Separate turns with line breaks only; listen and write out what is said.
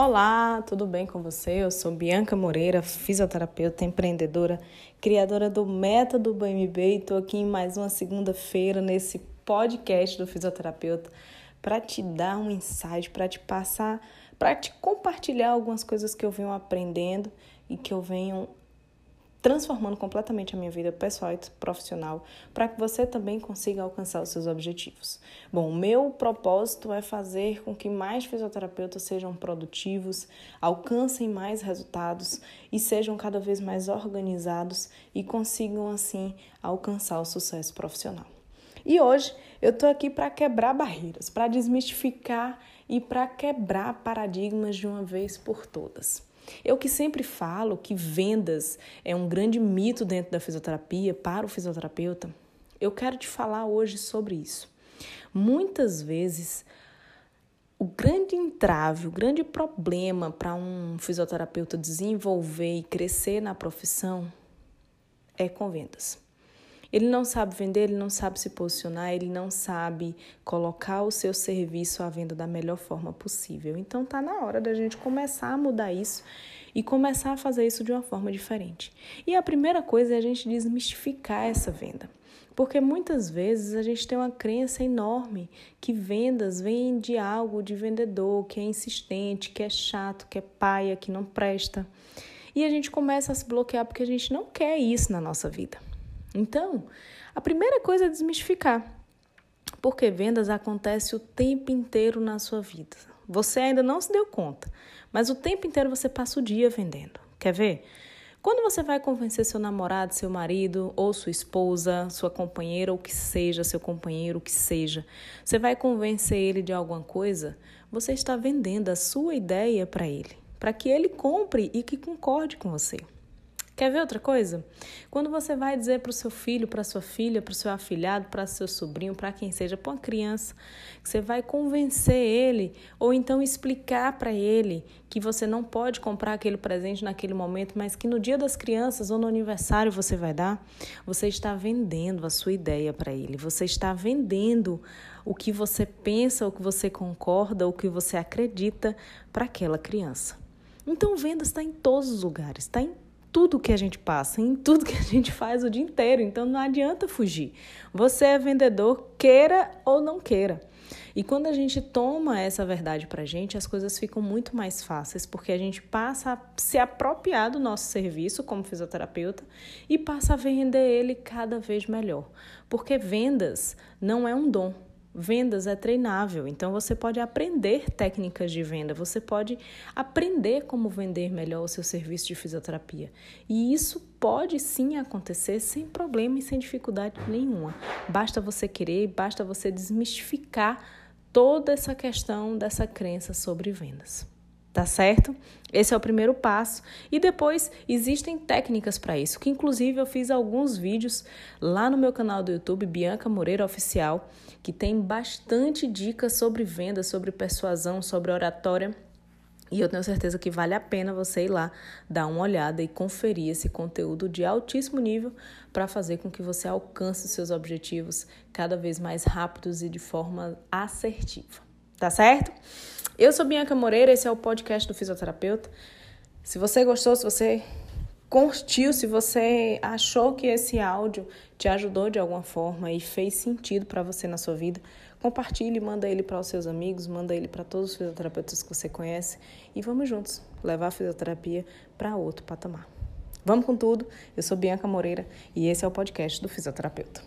Olá, tudo bem com você? Eu sou Bianca Moreira, fisioterapeuta, empreendedora, criadora do Método BMB e estou aqui em mais uma segunda-feira nesse podcast do fisioterapeuta para te dar um insight, para te passar, para te compartilhar algumas coisas que eu venho aprendendo e que eu venho transformando completamente a minha vida pessoal e profissional para que você também consiga alcançar os seus objetivos. Bom, meu propósito é fazer com que mais fisioterapeutas sejam produtivos, alcancem mais resultados e sejam cada vez mais organizados e consigam assim alcançar o sucesso profissional. E hoje eu estou aqui para quebrar barreiras, para desmistificar e para quebrar paradigmas de uma vez por todas. Eu que sempre falo que vendas é um grande mito dentro da fisioterapia para o fisioterapeuta, eu quero te falar hoje sobre isso. Muitas vezes, o grande entrave, o grande problema para um fisioterapeuta desenvolver e crescer na profissão é com vendas. Ele não sabe vender, ele não sabe se posicionar, ele não sabe colocar o seu serviço à venda da melhor forma possível. Então tá na hora da gente começar a mudar isso e começar a fazer isso de uma forma diferente. E a primeira coisa é a gente desmistificar essa venda. Porque muitas vezes a gente tem uma crença enorme que vendas vêm de algo de vendedor, que é insistente, que é chato, que é paia, que não presta. E a gente começa a se bloquear porque a gente não quer isso na nossa vida. Então, a primeira coisa é desmistificar. Porque vendas acontece o tempo inteiro na sua vida. Você ainda não se deu conta, mas o tempo inteiro você passa o dia vendendo. Quer ver? Quando você vai convencer seu namorado, seu marido, ou sua esposa, sua companheira, ou que seja, seu companheiro, o que seja, você vai convencer ele de alguma coisa, você está vendendo a sua ideia para ele, para que ele compre e que concorde com você. Quer ver outra coisa? Quando você vai dizer para o seu filho, para sua filha, para o seu afilhado, para seu sobrinho, para quem seja, para uma criança, que você vai convencer ele ou então explicar para ele que você não pode comprar aquele presente naquele momento, mas que no dia das crianças ou no aniversário você vai dar, você está vendendo a sua ideia para ele. Você está vendendo o que você pensa, o que você concorda, o que você acredita para aquela criança. Então, vendas está em todos os lugares, está em tudo que a gente passa, em tudo que a gente faz o dia inteiro. Então não adianta fugir. Você é vendedor, queira ou não queira. E quando a gente toma essa verdade para a gente, as coisas ficam muito mais fáceis, porque a gente passa a se apropriar do nosso serviço como fisioterapeuta e passa a vender ele cada vez melhor. Porque vendas não é um dom, Vendas é treinável, então você pode aprender técnicas de venda, você pode aprender como vender melhor o seu serviço de fisioterapia. E isso pode sim acontecer sem problema e sem dificuldade nenhuma. Basta você querer, basta você desmistificar toda essa questão dessa crença sobre vendas tá certo? Esse é o primeiro passo. E depois existem técnicas para isso, que inclusive eu fiz alguns vídeos lá no meu canal do YouTube, Bianca Moreira Oficial, que tem bastante dicas sobre venda, sobre persuasão, sobre oratória. E eu tenho certeza que vale a pena você ir lá dar uma olhada e conferir esse conteúdo de altíssimo nível para fazer com que você alcance seus objetivos cada vez mais rápidos e de forma assertiva. Tá certo? Eu sou Bianca Moreira, esse é o podcast do fisioterapeuta. Se você gostou, se você curtiu, se você achou que esse áudio te ajudou de alguma forma e fez sentido para você na sua vida, compartilhe, manda ele para os seus amigos, manda ele para todos os fisioterapeutas que você conhece e vamos juntos levar a fisioterapia para outro patamar. Vamos com tudo. Eu sou Bianca Moreira e esse é o podcast do fisioterapeuta.